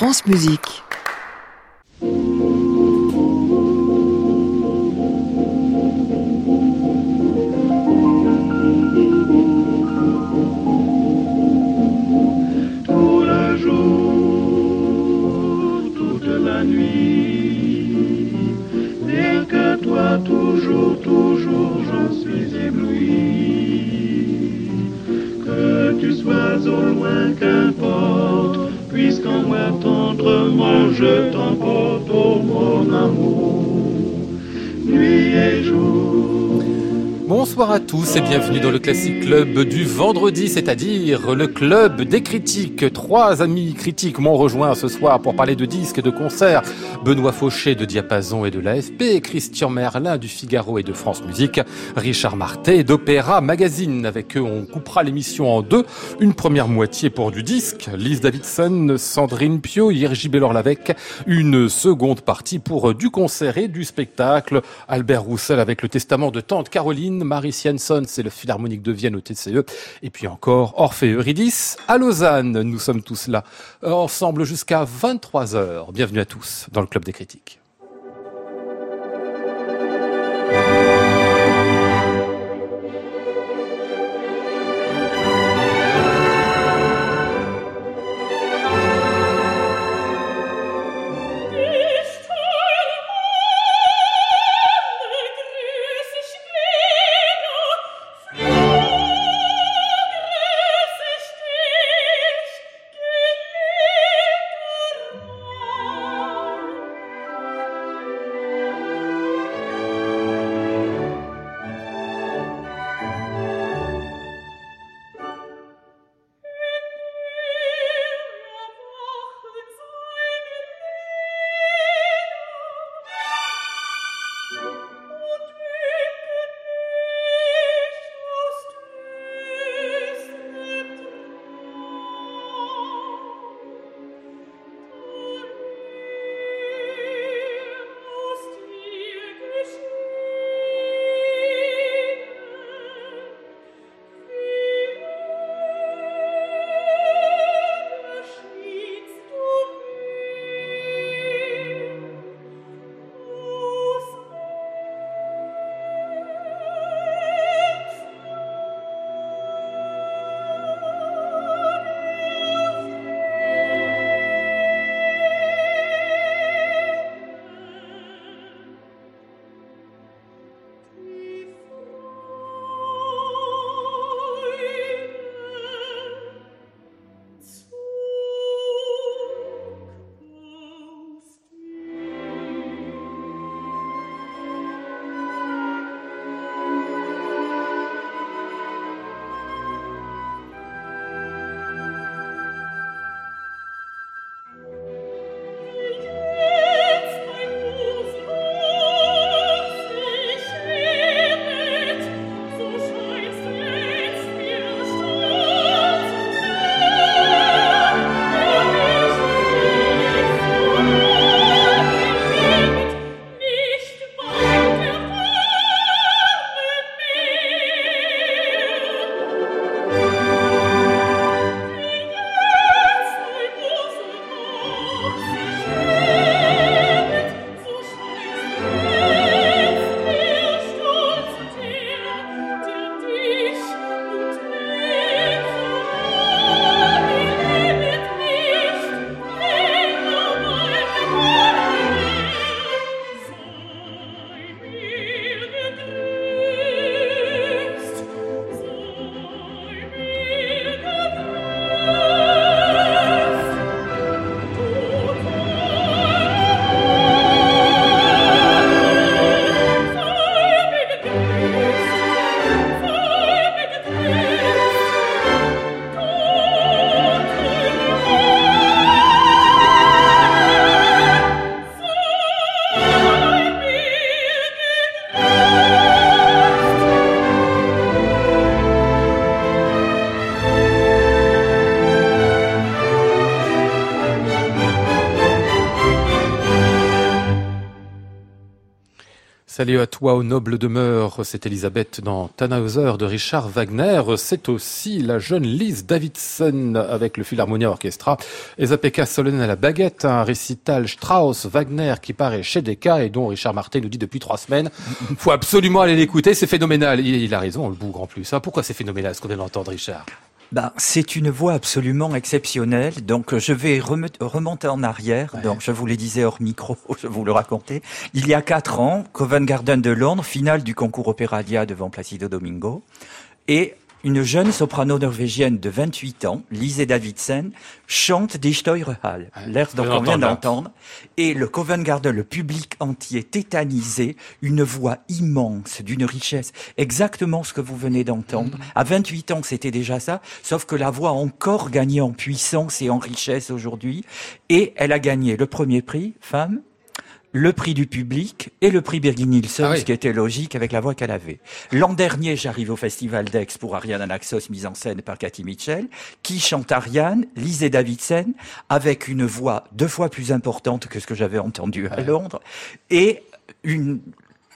France Musique. Tendrement je t'emporte, oh mon amour, nuit et jour. Bonsoir à tous et bienvenue dans le Classic Club du vendredi, c'est-à-dire le club des critiques. Trois amis critiques m'ont rejoint ce soir pour parler de disques et de concerts. Benoît Fauché de Diapason et de l'AFP, Christian Merlin du Figaro et de France Musique, Richard Martet d'Opéra Magazine. Avec eux, on coupera l'émission en deux. Une première moitié pour du disque, Lise Davidson, Sandrine Pio, Yergi Bellor-Lavec. Une seconde partie pour du concert et du spectacle. Albert Roussel avec le testament de tante Caroline, Marie Sienson, c'est le Philharmonique de Vienne au TCE. Et puis encore Orphée Eurydice à Lausanne. Nous sommes tous là, ensemble jusqu'à 23 heures. Bienvenue à tous dans le Club des critiques. Salut à toi, aux nobles demeures. C'est Elisabeth dans Tannhauser de Richard Wagner. C'est aussi la jeune Lise Davidson avec le Philharmonia Orchestra. Et Zapeka Solonen à la baguette, un récital Strauss-Wagner qui paraît chez Decca et dont Richard Martin nous dit depuis trois semaines. Faut absolument aller l'écouter, c'est phénoménal. Il, il, a raison, le bougre en plus. Hein. Pourquoi c'est phénoménal ce qu'on vient d'entendre, Richard? Bah, c'est une voix absolument exceptionnelle. Donc, je vais remonter en arrière. Ouais. Donc, je vous le disais hors micro, je vous le racontais. Il y a quatre ans, Covent Garden de Londres, finale du concours Opéralia devant Placido Domingo. Et une jeune soprano norvégienne de 28 ans, Lise Davidsen, chante Die Steuerhall, l'air dont on vient d'entendre, et le Covent Garden, le public entier tétanisé, une voix immense, d'une richesse, exactement ce que vous venez d'entendre. Mm. À 28 ans, c'était déjà ça, sauf que la voix a encore gagné en puissance et en richesse aujourd'hui, et elle a gagné le premier prix, femme, le prix du public et le prix Birgit Nilsson, Ah oui. ce qui était logique avec la voix qu'elle avait. L'an dernier, j'arrive au Festival d'Aix pour Ariane Anaxos, mise en scène par Cathy Mitchell, qui chante Ariane, Lise Davidsen, avec une voix deux fois plus importante que ce que j'avais entendu à Londres, et une,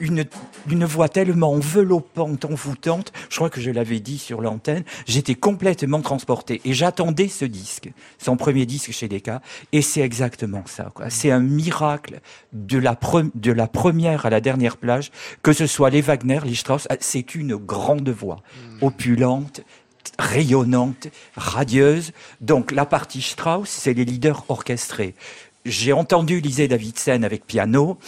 une, une voix tellement enveloppante, envoûtante, je crois que je l'avais dit sur l'antenne, j'étais complètement transporté. Et j'attendais ce disque, son premier disque chez Decca, et c'est exactement ça. C'est un miracle de la, pre- de la première à la dernière plage, que ce soit les Wagner, les Strauss, ah, c'est une grande voix, opulente, rayonnante, radieuse. Donc la partie Strauss, c'est les leaders orchestrés. J'ai entendu Lisée Davidsen avec piano.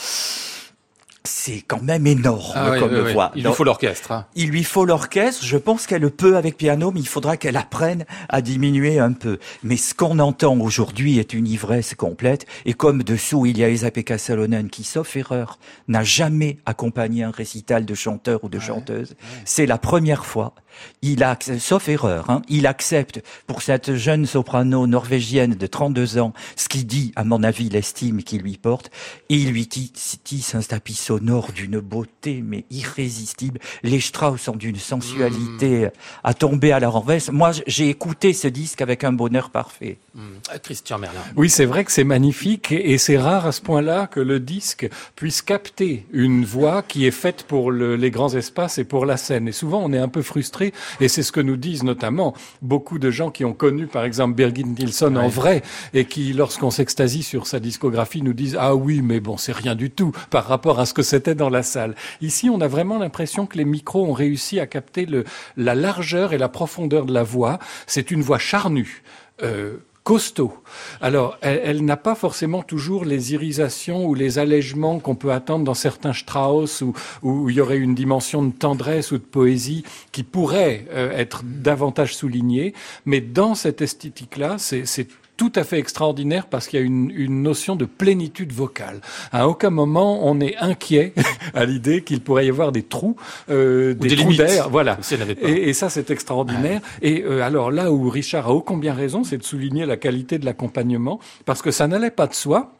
C'est quand même énorme Ah oui, comme oui, oui. voix. Il lui faut l'orchestre. hein. il lui faut l'orchestre. Je pense qu'elle le peut avec piano, mais il faudra qu'elle apprenne à diminuer un peu. Mais ce qu'on entend aujourd'hui est une ivresse complète. Et comme dessous, il y a Esa-Pekka Salonen qui, sauf erreur, n'a jamais accompagné un récital de chanteur ou de chanteuse. C'est la première fois. Il a, sauf erreur, hein, il accepte pour cette jeune soprano norvégienne de 32 ans ce qu'il dit, à mon avis, l'estime qu'il lui porte. Et il lui tisse un tapis sonore d'une beauté, mais irrésistible. Les Strauss sont d'une sensualité à tomber à la renverse. Moi, j'ai écouté ce disque avec un bonheur parfait. Euh, Christian Merlin. Oui, c'est vrai que c'est magnifique et et c'est rare à ce point-là que le disque puisse capter une voix qui est faite pour le- les grands espaces et pour la scène. Et souvent, on est un peu frustré et c'est ce que nous disent notamment beaucoup de gens qui ont connu, par exemple, Birgit Nilsson en vrai et qui, lorsqu'on s'extasie sur sa discographie, nous disent ah oui, mais bon, c'est rien du tout par rapport à ce que c'était dans la salle. Ici, on a vraiment l'impression que les micros ont réussi à capter le, la largeur et la profondeur de la voix. C'est une voix charnue. Euh, costaud. Alors, elle, n'a pas forcément toujours les irisations ou les allègements qu'on peut attendre dans certains Strauss où, où il y aurait une dimension de tendresse ou de poésie qui pourrait euh, être davantage soulignée. Mais dans cette esthétique-là, c'est tout à fait extraordinaire parce qu'il y a une, une notion de plénitude vocale. À aucun moment on est inquiet à l'idée qu'il pourrait y avoir des trous, euh, des, des trous d'air, voilà. Si. Et, et ça, c'est extraordinaire. Et euh, alors là où Richard a ô combien raison, c'est de souligner la qualité de l'accompagnement, parce que ça n'allait pas de soi.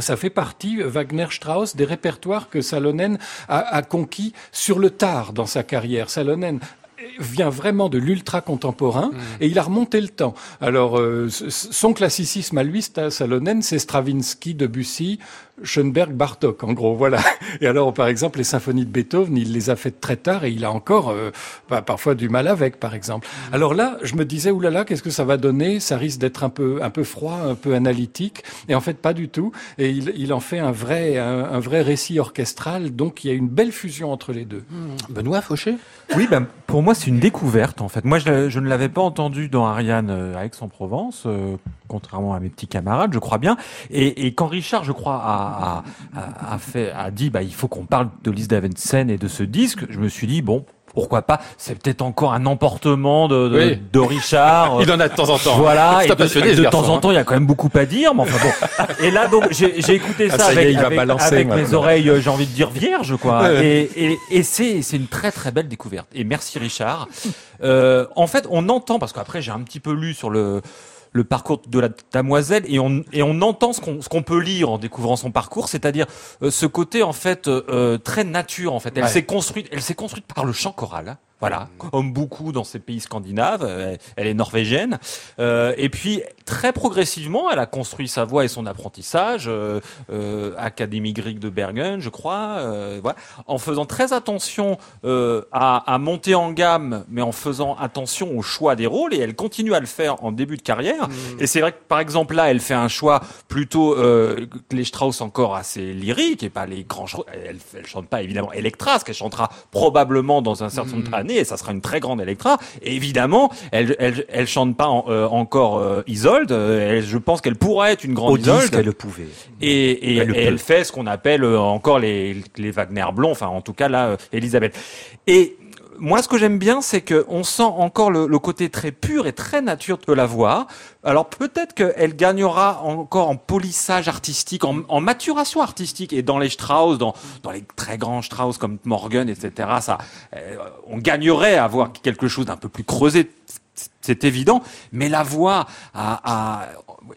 Ça fait partie, euh, Wagner-Strauss, des répertoires que Salonen a, a conquis sur le tard dans sa carrière. Salonen vient vraiment de l'ultra contemporain et il a remonté le temps. Alors euh, son classicisme à lui, Salonen, c'est Stravinsky, Debussy, Schoenberg, Bartok, en gros, voilà. Et alors, par exemple, les symphonies de Beethoven, il les a faites très tard et il a encore euh, bah, parfois du mal avec, par exemple. Alors là, je me disais, oulala, qu'est-ce que ça va donner? Ça risque d'être un peu, un peu froid, un peu analytique. Et en fait, pas du tout. Et il, il en fait un vrai, un, un vrai récit orchestral. Donc, il y a une belle fusion entre les deux. Benoît Fauché? Oui, ben, pour moi, c'est une découverte, en fait. Moi, je, je ne l'avais pas entendu dans Ariane euh, à Aix-en-Provence, euh, contrairement à mes petits camarades, je crois bien. Et, et quand Richard, je crois, a, a, a, a fait, a dit, bah, il faut qu'on parle de Lise Davidson et de ce disque, je me suis dit, bon, pourquoi pas? C'est peut-être encore un emportement de, de, Oui. de Richard. Il en a de temps en temps. Voilà, et un passionné, de, de temps en hein. temps, il y a quand même beaucoup à dire, mais enfin bon. Et là, donc, j'ai écouté Ah, ça, est, avec, avec- balancer avec mes oreilles, euh, j'ai envie de dire vierge, quoi. Et, et, c'est une très très belle découverte. Et merci Richard. Euh, en fait, on entend parce qu'après j'ai un petit peu lu sur le le parcours de la damoiselle et on et on entend ce qu'on ce qu'on peut lire en découvrant son parcours, c'est-à-dire euh, ce côté en fait euh, euh, très nature en fait. Elle Ouais. s'est construite, elle s'est construite par le chant choral. Voilà, comme beaucoup dans ces pays scandinaves, euh, elle est norvégienne. Euh, et puis très progressivement, elle a construit sa voix et son apprentissage, euh, euh, Académie grecque de Bergen, je crois, voilà, en faisant très attention à, à monter en gamme, mais en faisant attention au choix des rôles. Et elle continue à le faire en début de carrière. Et c'est vrai que par exemple là, elle fait un choix plutôt euh, les Strauss encore assez lyrique et pas les grands. Elle, elle chante pas évidemment Electra, ce qu'elle chantera probablement dans un certain nombre et ça sera une très grande Electra. Et évidemment, elle, elle, elle chante pas en- euh, encore euh, Isolde. Euh, elle- je pense qu'elle pourrait être une grande Au Isolde. disque, elle le pouvait. Et, et, Elle et fait ce qu'on appelle euh, encore les, les Wagner blonds, enfin en tout cas là, Elisabeth. Et moi, ce que j'aime bien, c'est que on sent encore le, le côté très pur et très nature de la voix. Alors peut-être qu'elle gagnera encore en polissage artistique, en, en maturation artistique. Et dans les Strauss, dans, dans les très grands Strauss comme Morgan, etc., ça, euh, on gagnerait à avoir quelque chose d'un peu plus creusé. C'est évident, mais la voix a, a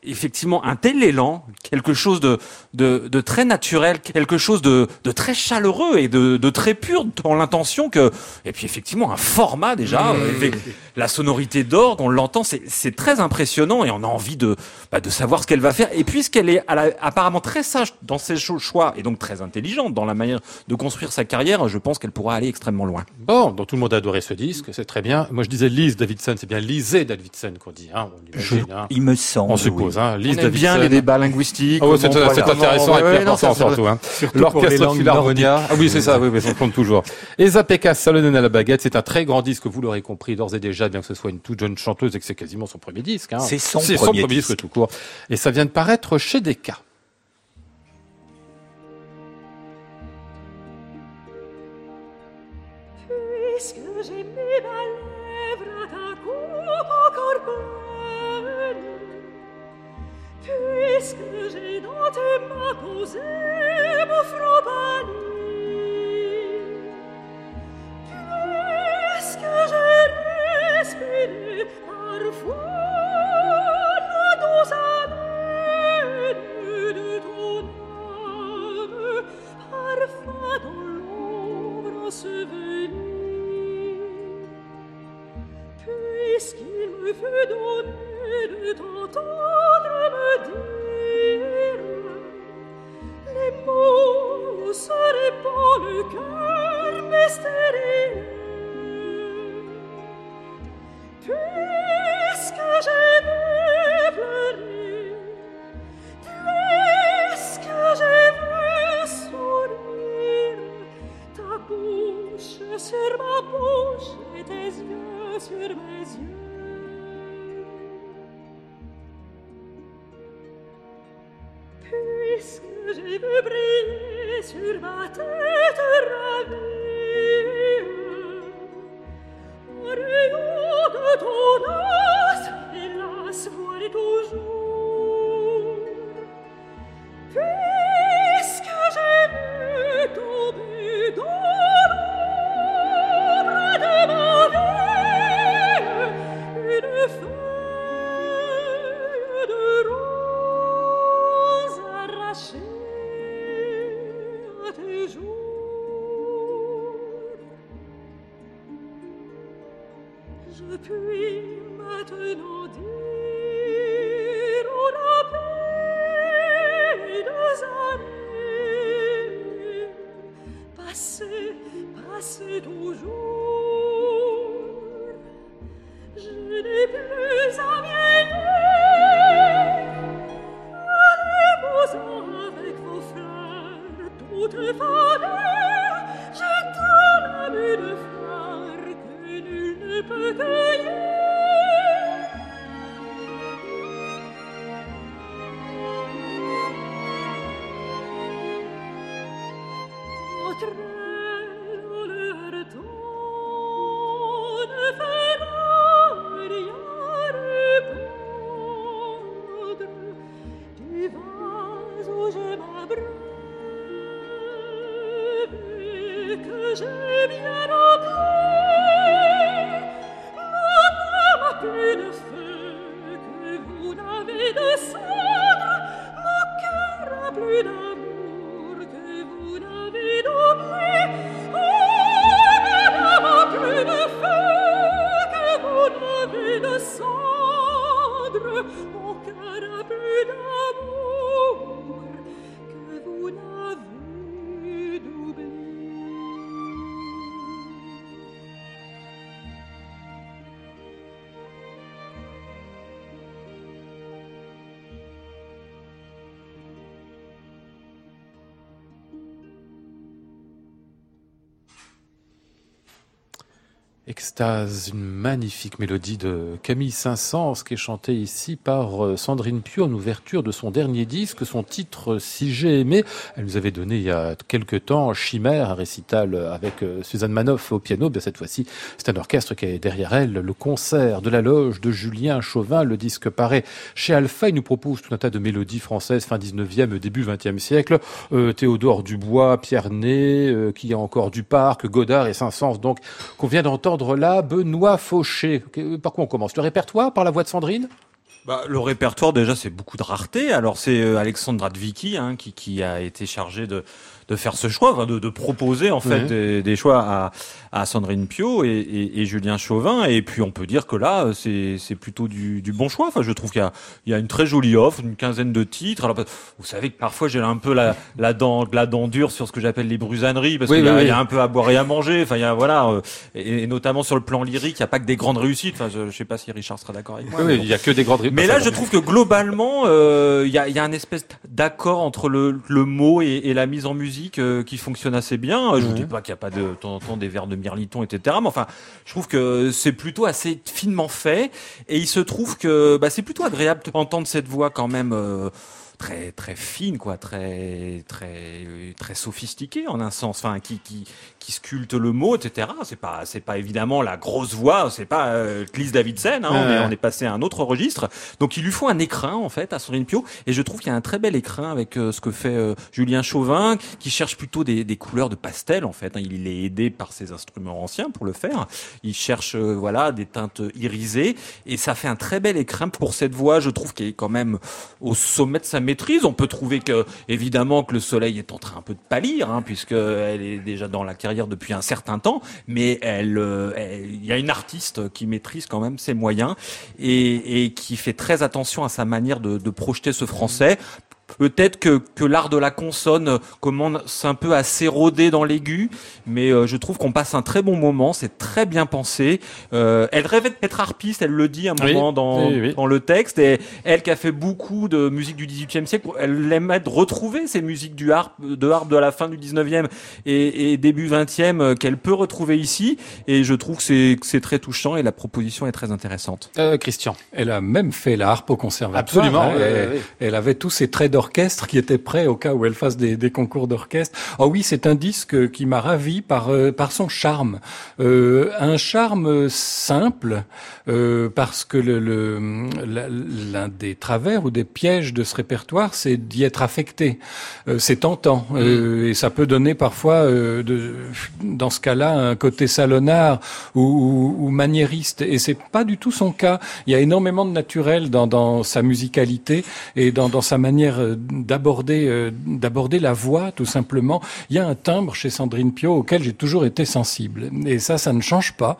effectivement un tel élan, quelque chose de, de, de très naturel, quelque chose de, de très chaleureux et de, de très pur dans l'intention que, et puis effectivement un format déjà, avec la sonorité d'orgue, on l'entend, c'est très impressionnant et on a envie de, bah, de savoir ce qu'elle va faire. Et puisqu'elle est à la- apparemment très sage dans ses cho- choix et donc très intelligente dans la manière de construire sa carrière, je pense qu'elle pourra aller extrêmement loin. Bon, donc tout le monde a adoré ce disque, c'est très bien. Moi, je disais Lise Davidson, c'est bien Lisée Davidson qu'on dit, hein, on Je- imagine, hein. il me semble. On suppose, hein. Lise On aime bien les débats linguistiques. Ah ouais, c'est intéressant et ouais, surtout. Hein. L'orchestre Philharmonia. Ah oui, c'est ça, oui, oui, ça compte toujours. Esa Pekka Salonen à la baguette, c'est un très grand disque, vous l'aurez compris d'ores et déjà, bien que ce soit une toute jeune chanteuse et que c'est quasiment son premier disque. Hein. C'est son premier disque disque. tout court. Et ça vient de paraître chez Decca. Extase, une magnifique mélodie de Camille Saint-Saëns qui est chantée ici par euh, Sandrine Pio en ouverture de son dernier disque, son titre Si j'ai aimé. Elle nous avait donné il y a quelque temps Chimère, un récital avec euh, Suzanne Manoff au piano. Bien cette fois-ci, c'est un orchestre qui est derrière elle. Le concert de la loge de Julien Chauvin, le disque paraît chez Alpha. Il nous propose tout un tas de mélodies françaises fin 19e, début 20e siècle. Euh, Théodore Dubois, Pierre Ney, euh, qui a encore du Parc, Godard et Saint-Saëns, donc qu'on vient d'entendre là, Benoît Fauché. Par quoi on commence? Le répertoire par la voix de Sandrine? Bah, le répertoire déjà c'est beaucoup de rareté. Alors c'est euh, Alexandre hein, qui, qui a été chargé de, de faire ce choix, enfin, de, de proposer en fait des, des choix à, à Sandrine Pio et, et, et Julien Chauvin. Et puis on peut dire que là c'est plutôt du, du bon choix. Enfin je trouve qu'il y y a une très jolie offre, une quinzaine de titres. Alors vous savez que parfois j'ai un peu la, la dent la dent dure sur ce que j'appelle les brusaneries parce Oui, qu'il y, a- oui, oui. il y a un peu à boire et à manger. Enfin il y a voilà euh, et, et notamment sur le plan lyrique, il n'y a pas que des grandes réussites. Enfin je, je sais pas si Richard sera d'accord avec moi. Oui, il y a que des grandes Mais là, je trouve que globalement, euh, il y, a, y a un espèce d'accord entre le, le mot et, et la mise en musique euh, qui fonctionne assez bien. Je vous Mhm. dis pas qu'il n'y a pas de, de temps en temps des vers de mirliton, etc. Mais enfin, je trouve que c'est plutôt assez finement fait. Et il se trouve que bah, c'est plutôt agréable d'entendre cette voix quand même. euh, très très fine quoi très très très sophistiquée en un sens enfin qui qui qui sculpte le mot etc c'est pas c'est pas évidemment la grosse voix c'est pas euh, Clis Davidsen hein, on, est, Ouais. on est passé à un autre registre. Donc il lui faut un écrin en fait à Sandrine Pio. Et je trouve qu'il y a un très bel écrin avec euh, ce que fait euh, Julien Chauvin qui cherche plutôt des, des couleurs de pastel en fait hein. il est aidé par ses instruments anciens pour le faire. Il cherche euh, voilà des teintes irisées. Et ça fait un très bel écrin pour cette voix je trouve qui est quand même au sommet de sa maîtrise. On peut trouver que évidemment que le soleil est en train un peu de pâlir hein, puisque elle est déjà dans la carrière depuis un certain temps mais euh, elle- il y a une artiste qui maîtrise quand même ses moyens et, qui fait très attention à sa manière de projeter ce français. Peut-être que, que l'art de la consonne commence un peu à s'éroder dans l'aigu, mais euh, je trouve qu'on passe un très bon moment, c'est très bien pensé. Euh, elle rêvait d'être harpiste, elle le dit à un Oui, moment dans, oui, oui. dans le texte, et elle qui a fait beaucoup de musique du XVIIIe siècle, elle aimerait de retrouver ces musiques du harpe, de harpe de la fin du XIXe et, et début XXe euh, qu'elle peut retrouver ici, et je trouve que c'est très touchant et la proposition est très intéressante. Euh, Christian. Elle a même fait la harpe au conservatoire. Absolument, hein, oui. Elle avait tous ses traits d'orchestre qui étaient prêts au cas où elle fasse des, des concours d'orchestre. Ah oui, c'est un disque qui m'a ravi par euh, par son charme, Euh, un charme simple euh, parce que le le- la- l'un des travers ou des pièges de ce répertoire, c'est d'y être affecté. Euh, c'est tentant euh, et ça peut donner parfois, euh, de, dans ce cas-là, un côté salonnard ou, ou, ou maniériste. Et c'est pas du tout son cas. Il y a énormément de naturel dans, dans sa musicalité et dans, dans sa manière d'aborder euh, d'aborder la voix, tout simplement. Il y a un timbre chez Sandrine Pio auquel j'ai toujours été sensible. Et ça, ça ne change pas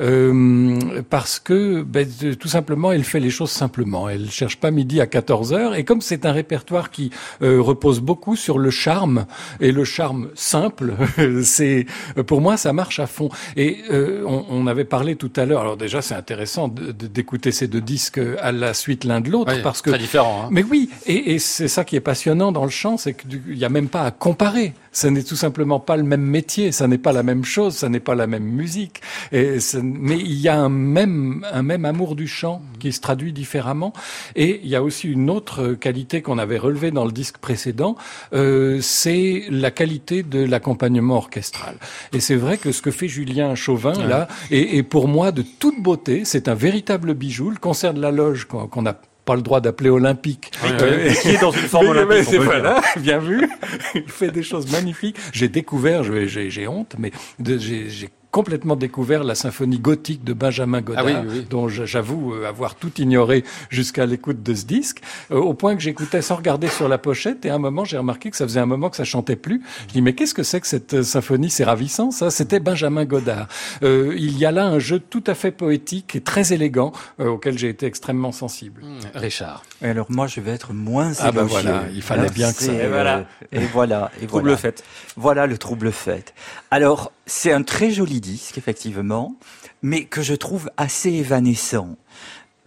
euh, parce que ben, tout simplement, elle fait les choses simplement. Elle cherche pas midi à 14 heures. Et comme c'est un répertoire qui euh, repose beaucoup sur le charme et le charme simple, c'est pour moi ça marche à fond. Et euh, on, on avait parlé tout à l'heure. Alors déjà, c'est intéressant d'écouter ces deux disques à la suite l'un de l'autre Oui, parce que très différent. Hein. mais oui, et, et c'est ça qui est passionnant dans le chant, c'est qu'il n'y a même pas à comparer. Ce n'est tout simplement pas le même métier, ça n'est pas la même chose, ça n'est pas la même musique. Et mais il y a un même, un même amour du chant qui se traduit différemment. Et il y a aussi une autre qualité qu'on avait relevée dans le disque précédent, euh, c'est la qualité de l'accompagnement orchestral. Et c'est vrai que ce que fait Julien Chauvin là est, est pour moi de toute beauté. C'est un véritable bijou. Le concert de la loge qu'on n'a pas le droit d'appeler olympique. Euh, qui est dans une forme mais- olympique. c'est dire. voilà, bien vu. Il fait des choses magnifiques. J'ai découvert, je- j'ai honte, mais j'ai complètement découvert la symphonie gothique de Benjamin Godard, Ah oui, oui, oui. dont j'avoue euh, avoir tout ignoré jusqu'à l'écoute de ce disque, euh, au point que j'écoutais sans regarder sur la pochette, et à un moment, j'ai remarqué que ça faisait un moment que ça chantait plus. Je dis, mais qu'est-ce que c'est que cette euh, symphonie? C'est ravissant, ça C'était Benjamin Godard. Euh, il y a là un jeu tout à fait poétique et très élégant, euh, auquel j'ai été extrêmement sensible. Richard. Et alors moi, je vais être moins Ah ben voilà, il fallait Hein, bien que ça- Et voilà. Et voilà. Et Trouble voilà. fait. Voilà le trouble fait. Alors, c'est un très joli disque, effectivement, mais que je trouve assez évanescent.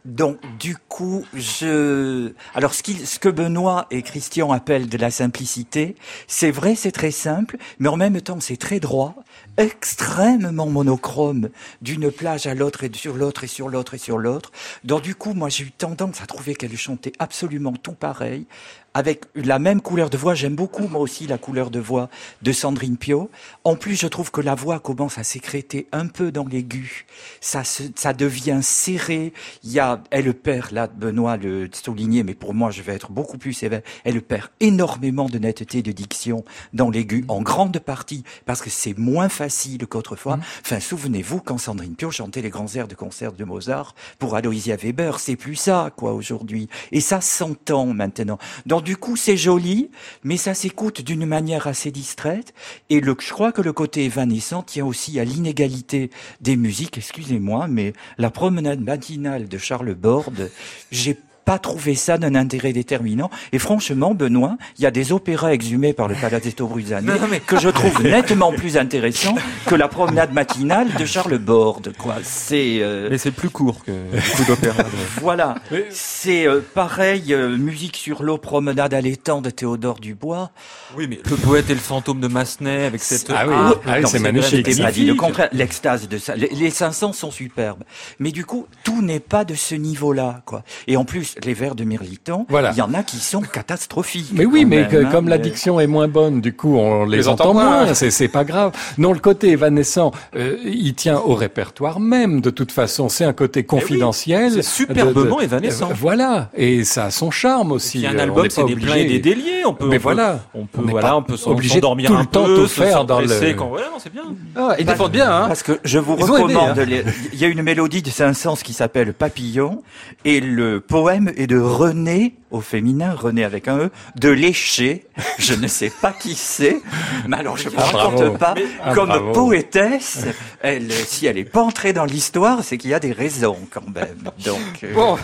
Donc, du coup, je... Alors, ce, ce que Benoît et Christian appellent de la simplicité, c'est vrai, c'est très simple, mais en même temps, c'est très droit, extrêmement monochrome, d'une plage à l'autre et sur l'autre et sur l'autre et sur l'autre. Donc, du coup, moi, j'ai eu tendance à trouver qu'elle chantait absolument tout pareil, avec la même couleur de voix. J'aime beaucoup, moi aussi, la couleur de voix de Sandrine Pio. En plus, je trouve que la voix commence à sécréter un peu dans l'aigu. Ça, se- ça devient serré. Il y a, elle perd, là, Benoît le soulignait, mais pour moi, je vais être beaucoup plus sévère. Elle perd énormément de netteté de diction dans l'aigu, en grande partie, parce que c'est moins facile qu'autrefois. Enfin, souvenez-vous, quand Sandrine Pio chantait les grands airs de concert de Mozart pour Aloysia Weber, c'est plus ça, quoi, aujourd'hui. Et ça s'entend maintenant. Du coup, c'est joli, mais ça s'écoute d'une manière assez distraite. Et je crois que le côté évanescent tient aussi à l'inégalité des musiques. Excusez-moi, mais la promenade matinale de Charles Borde, j'ai pas trouvé ça d'un intérêt déterminant. Et franchement, Benoît, il y a des opéras exhumés par le Palazzetto Bruzane que je trouve nettement plus intéressants que la promenade matinale de Charles Borde, quoi. C'est, euh, Mais c'est plus court que beaucoup d'opéras. voilà. Mais- C'est euh, pareil, euh, musique sur l'eau, promenade à l'étang de Théodore Dubois. Oui, mais le poète et le fantôme de Massenet avec cette. Ah oui, Ah, ah oui, non, c'est magnifique. le contraire, l'extase de ça. Les, les 500 sont superbes. Mais du coup, tout n'est pas de ce niveau-là, quoi. Et en plus, les vers de Mirliton, Voilà. il y en a qui sont catastrophiques. Mais oui, mais même, que- hein, comme la mais- diction est moins bonne, du coup, on les, les entend, entend moins. moins. C'est, pas grave. Non, le côté évanescent, euh, il tient au répertoire même. De toute façon, c'est un côté confidentiel. c'est superbement De- de- évanescent. euh, voilà, et ça a son charme aussi. Il y a un Euh, album, c'est des pleins et des déliés. On peut, Mais on peut- voilà. on peut, On voilà, on peut s'en- obligé de s'endormir tout le un temps peu, tout faire dans le- Quand... Ouais, non, c'est bien. Ah, ils défendent bien, hein Parce que je vous recommande, hein. il y a une mélodie de Saint-Saëns qui s'appelle Papillon, et le poème est de René, au féminin, René avec un E, de Léché. Je ne sais pas qui c'est, mais alors je ne Ah, raconte bravo. pas. Ah, Comme bravo. poétesse, elle, si elle est pas entrée dans l'histoire, c'est qu'il y a des raisons quand même. Donc, euh, Bon,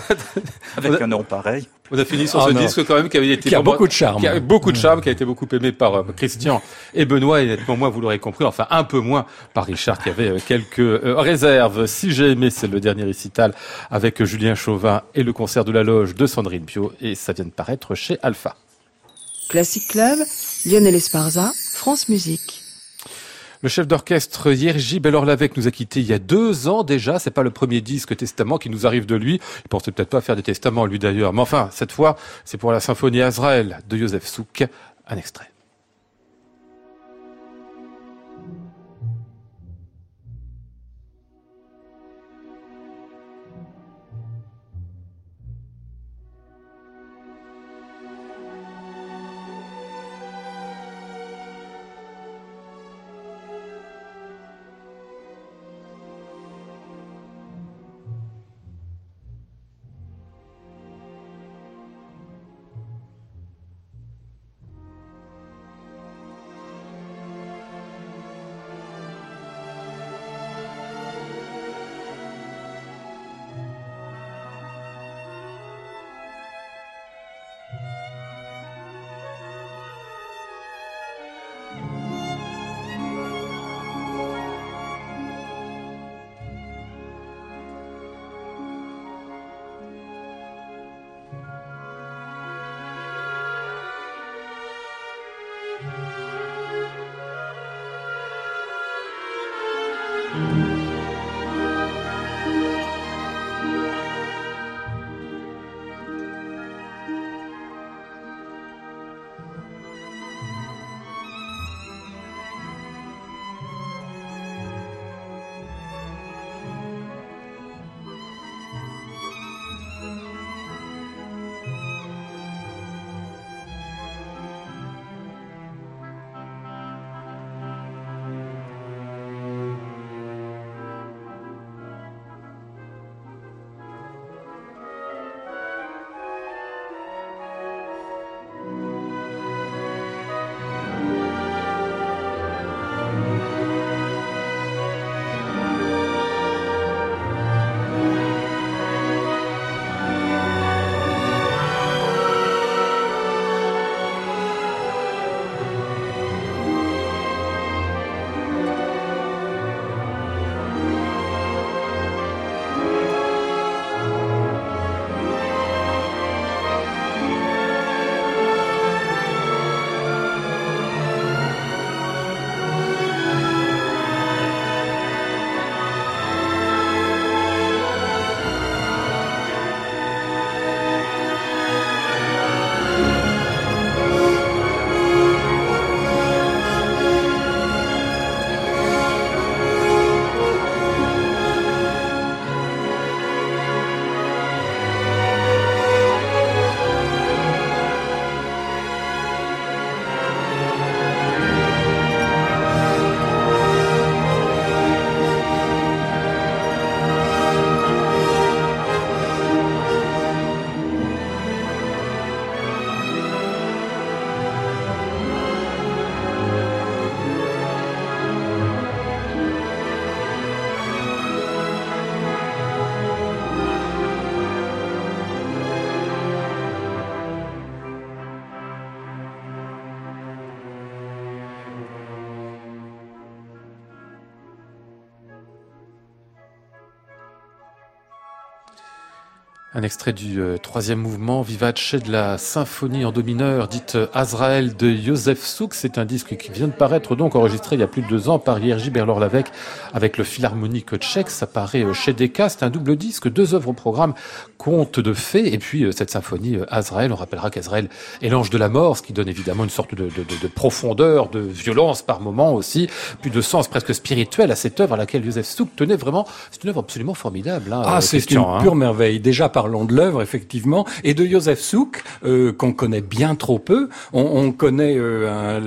avec un nom pareil. On a fini sur Ah, ce non. disque quand même qui avait été Qui a beaucoup de charme. qui a beaucoup de charme, qui a été beaucoup aimé par euh, Christian et Benoît, et nettement moins, vous l'aurez compris, enfin un peu moins par Richard, qui avait euh, quelques euh, réserves. Si j'ai aimé, c'est le dernier récital avec Julien Chauvin et le concert de la loge de Sandrine Pio, et ça vient de paraître chez Alpha. Classic Club, Lionel Esparza, France Musique. Le chef d'orchestre Yerji Bellorlavec nous a quittés il y a deux ans déjà. C'est pas le premier disque testament qui nous arrive de lui. Il pensait peut-être pas faire des testaments lui d'ailleurs. Mais enfin, cette fois, c'est pour la symphonie Azrael de Joseph Souk. Un extrait. Un extrait du euh, troisième mouvement, Vivace de la symphonie en do mineur, dite euh, Azrael de Joseph Souk. C'est un disque qui vient de paraître, donc enregistré il y a plus de deux ans par Jerzy Berlor-Lavec avec le Philharmonique tchèque. Ça paraît euh, chez Decca. C'est un double disque, deux œuvres au programme, conte de fées. Et puis cette symphonie Azrael, on rappellera qu'Azrael est l'ange de la mort, ce qui donne évidemment une sorte de, de, de, profondeur, de violence par moment aussi, puis de sens presque spirituel à cette œuvre à laquelle Joseph Souk tenait vraiment. C'est une œuvre absolument formidable. Hein, ah, c'est une hein. pure merveille. Déjà par parlons de l'œuvre, effectivement, et de Joseph Souk, euh, qu'on connaît bien trop peu. On, on connaît euh, un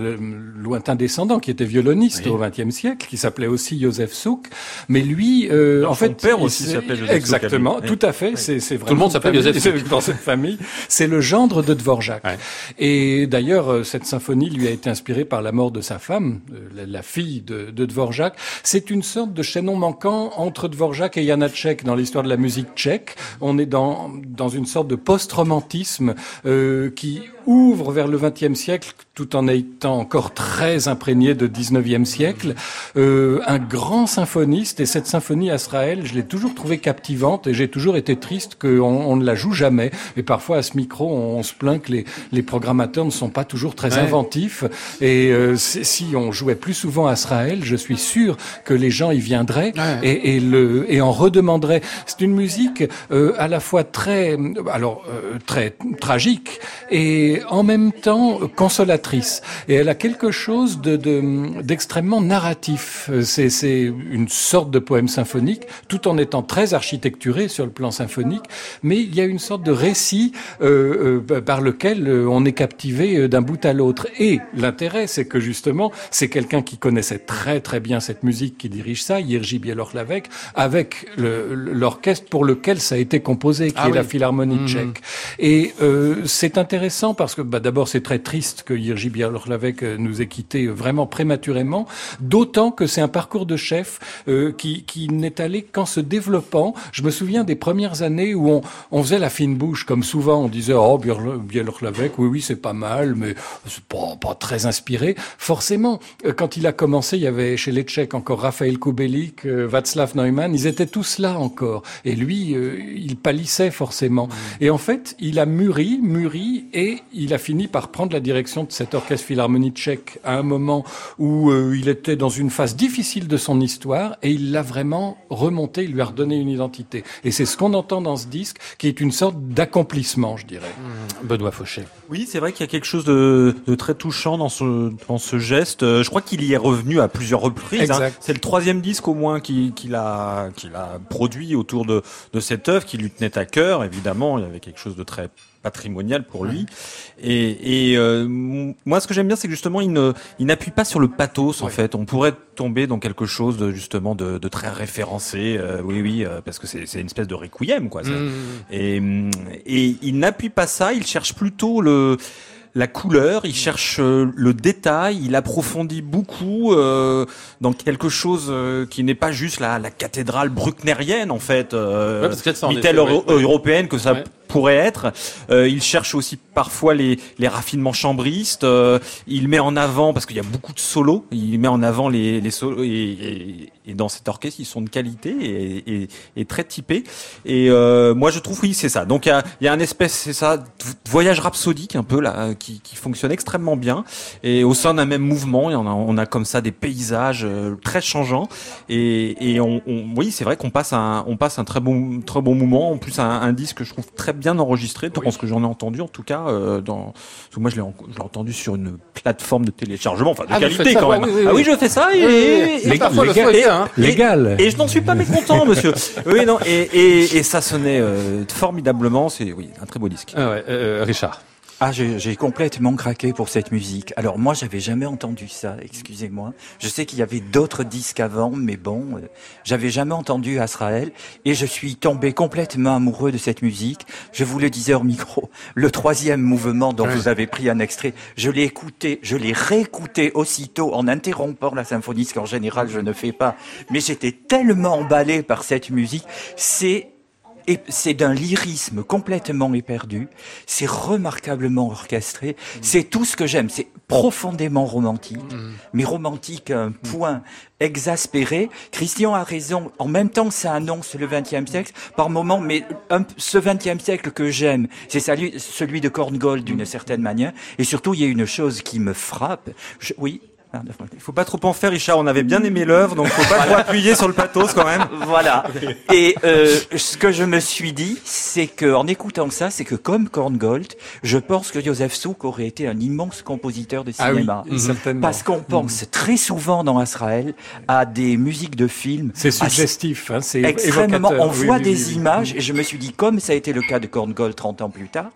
lointain descendant qui était violoniste au XXe siècle, qui s'appelait aussi Joseph Souk, mais lui, euh, en fait, son père aussi s'appelait Joseph Exactement, tout à fait. C'est vraiment tout le monde s'appelle Joseph Souk dans cette famille. C'est le gendre de Dvorak. Ouais. Et d'ailleurs, euh, cette symphonie lui a été inspirée par la mort de sa femme, euh, la, fille de, de Dvorak. C'est une sorte de chaînon manquant entre Dvorak et Janacek dans l'histoire de la musique tchèque. On est dans dans, une sorte de post-romantisme euh, qui ouvre vers le XXe siècle tout en étant encore très imprégné de XIXe siècle. Euh, un grand symphoniste et cette symphonie Azrael, je l'ai toujours trouvée captivante et j'ai toujours été triste qu'on on ne la joue jamais. Et parfois à ce micro, on, se plaint que les, les, programmateurs ne sont pas toujours très inventifs. Et euh, si on jouait plus souvent Azrael, je suis sûr que les gens y viendraient et, et, le, et en redemanderaient. C'est une musique euh, à la fois très, alors euh, très tragique et en même temps consolatrice. Et elle a quelque chose de d'extrêmement narratif. C'est une sorte de poème symphonique, tout en étant très architecturé sur le plan symphonique, mais il y a une sorte de récit euh, euh, par lequel euh, on est captivé euh, d'un bout à l'autre. Et l'intérêt, c'est que justement, c'est quelqu'un qui connaissait très très bien cette musique qui dirige ça, Jiří Bělohlávek, avec l'orchestre pour lequel ça a été composé, qui ah est la Philharmonie mmh. tchèque. Et euh, c'est intéressant parce que bah, d'abord c'est très triste que Jiří Bialovek euh, nous ait quittés euh, vraiment prématurément, d'autant que c'est un parcours de chef euh, qui, qui n'est allé qu'en se développant. Je me souviens des premières années où on, on faisait la fine bouche, comme souvent on disait oh Bialovek, oui oui c'est pas mal, mais c'est pas, pas très inspiré. Forcément, quand il a commencé, il y avait chez les Tchèques encore Raphaël Kubelik, Václav Neumann, ils étaient tous là encore, et lui il pâlissait forcément. Mmh. Et en fait, il a mûri, mûri, et il a fini par prendre la direction de cet orchestre philharmonie tchèque à un moment où euh, il était dans une phase difficile de son histoire et il l'a vraiment remonté, il lui a redonné une identité. Et c'est ce qu'on entend dans ce disque qui est une sorte d'accomplissement, je dirais. Mmh. Benoît Fauché. Oui, c'est vrai qu'il y a quelque chose de, de, très touchant dans ce, dans ce geste. Euh, je crois qu'il y est revenu à plusieurs reprises. Hein. C'est le troisième disque au moins qu'il a, qu'il a produit autour de, de cette œuvre qui lui tenait à cœur. Évidemment, il y avait quelque chose de très patrimonial pour lui. Et, et euh, moi, ce que j'aime bien, c'est que justement, il ne, il n'appuie pas sur le pathos. En fait, on pourrait tomber dans quelque chose de justement de, de très référencé. Euh, oui, oui, euh, parce que c'est, c'est une espèce de requiem, quoi. Mmh. Et, et il n'appuie pas ça. Il cherche plutôt le la couleur, il cherche euh, le détail, il approfondit beaucoup euh, dans quelque chose euh, qui n'est pas juste la, la cathédrale brucknerienne en fait, euh, ouais, européenne que ça pourrait être. Euh, il cherche aussi parfois les, les raffinements chambristes. Euh, il met en avant, parce qu'il y a beaucoup de solos, il met en avant les, les solos, et, et, et, dans cet orchestre, ils sont de qualité et, et, et très typés. Et euh, moi, je trouve, oui, c'est ça. Donc, il y a, y a un espèce, c'est ça, voyage rhapsodique un peu, là, qui, qui fonctionne extrêmement bien. Et au sein d'un même mouvement, on a, on a comme ça des paysages euh, très changeants. Et, et on, on oui, c'est vrai qu'on passe un, on passe un très bon, très bon moment. En plus, un, un disque que je trouve très bien enregistré, oui. ce que j'en ai entendu en tout cas. Euh, dans... Moi, je l'ai entendu sur une plateforme de téléchargement, enfin de ah, qualité quand même. Oui, oui, ah oui, je fais ça et, et, et, légal, hein. légal. Et, je n'en suis pas mécontent, monsieur. oui, non, et, ça sonnait euh, formidablement. C'est oui, un très beau disque. Ah ouais, euh, Richard. Ah, j'ai complètement craqué pour cette musique. Alors moi, j'avais jamais entendu ça, excusez-moi. Je sais qu'il y avait d'autres disques avant, mais bon, euh, j'avais jamais entendu Azrael et je suis tombé complètement amoureux de cette musique. Je vous le disais hors micro, le troisième mouvement dont vous avez pris un extrait, je l'ai écouté, je l'ai réécouté aussitôt en interrompant la symphonie, ce qu'en général je ne fais pas. Mais j'étais tellement emballé par cette musique, c'est et c'est d'un lyrisme complètement éperdu. C'est remarquablement orchestré. C'est tout ce que j'aime. C'est profondément romantique, mais romantique à un point exaspéré. Christian a raison. En même temps, ça annonce le XXe siècle. Par moment, mais un- ce XXe siècle que j'aime, c'est celui, celui de Korngold d'une certaine manière. Et surtout, il y a une chose qui me frappe. Je- oui? Il faut pas trop en faire, Richard. On avait bien aimé l'œuvre, donc faut pas trop appuyer sur le pathos quand même. Voilà. Et euh, ce que je me suis dit, c'est que en écoutant ça, c'est que comme Korngold, je pense que Joseph Souk aurait été un immense compositeur de Ah oui, cinéma. certainement. Parce qu'on pense très souvent dans Israël à des musiques de films. C'est suggestif, hein, c'est Extrêmement. évocateur. On Oui, voit oui, des oui, oui. images et je me suis dit, comme ça a été le cas de Korngold 30 ans plus tard,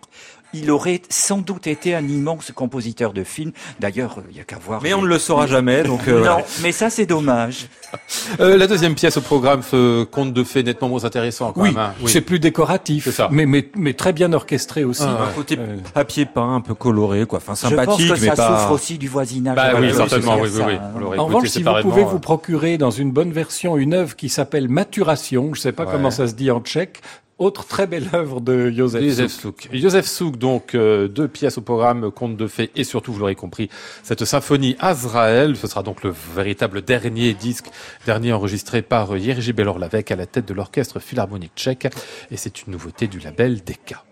il aurait sans doute été un immense compositeur de films. D'ailleurs, euh, il y a qu'à voir. Mais on ne le saura jamais, donc. euh, Non, mais ça c'est dommage. Euh, la deuxième pièce au programme, ce conte de fées nettement moins intéressant quand Oui, hein. c'est plus décoratif, C'est ça. Mais, mais, mais très bien orchestré aussi. Ah, Un côté Euh, papier peint, un peu coloré, quoi. Enfin, je pense sympathique, que mais ça pas. souffre aussi du voisinage. Bah oui, certainement, oui, oui, oui. hein. En revanche, si vous pouvez euh. vous procurer dans une bonne version une œuvre qui s'appelle Maturation, je sais pas Ouais. comment ça se dit en tchèque, autre très belle œuvre de Joseph Joseph Souk. Souk. Joseph Souk, donc euh, deux pièces au programme, conte de fées et surtout, vous l'aurez compris, cette symphonie Azraël. Ce sera donc le véritable dernier disque, dernier enregistré par Jerzy Belor-Lavec à la tête de l'orchestre philharmonique tchèque. Et c'est une nouveauté du label Decca.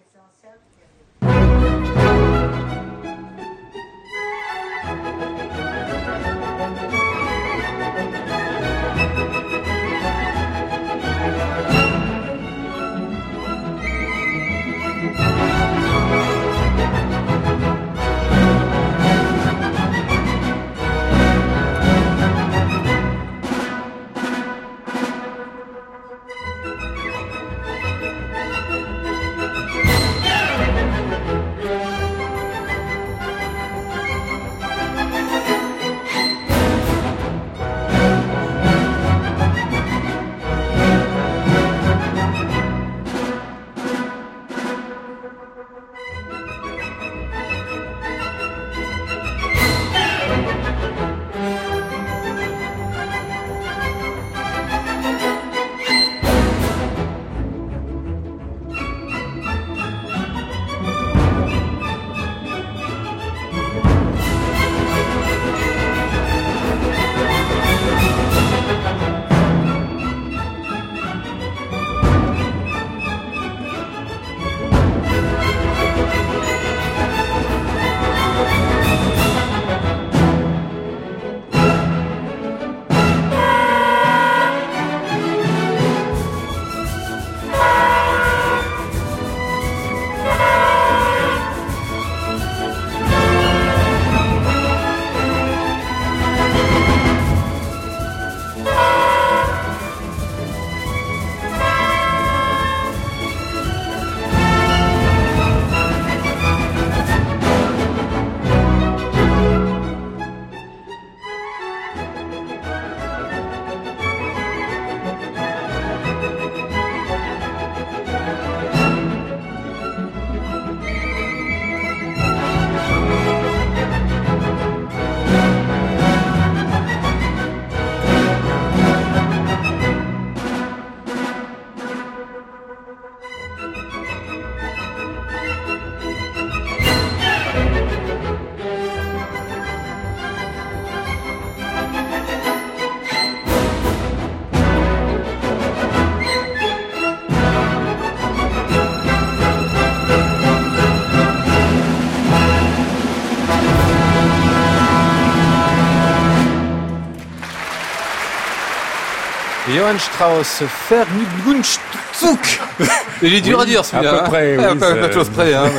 Johann Strauss, Vergnügungszug. Il est dur à dire celui-là. à peu hein. près, oui, À peu- près. Hein,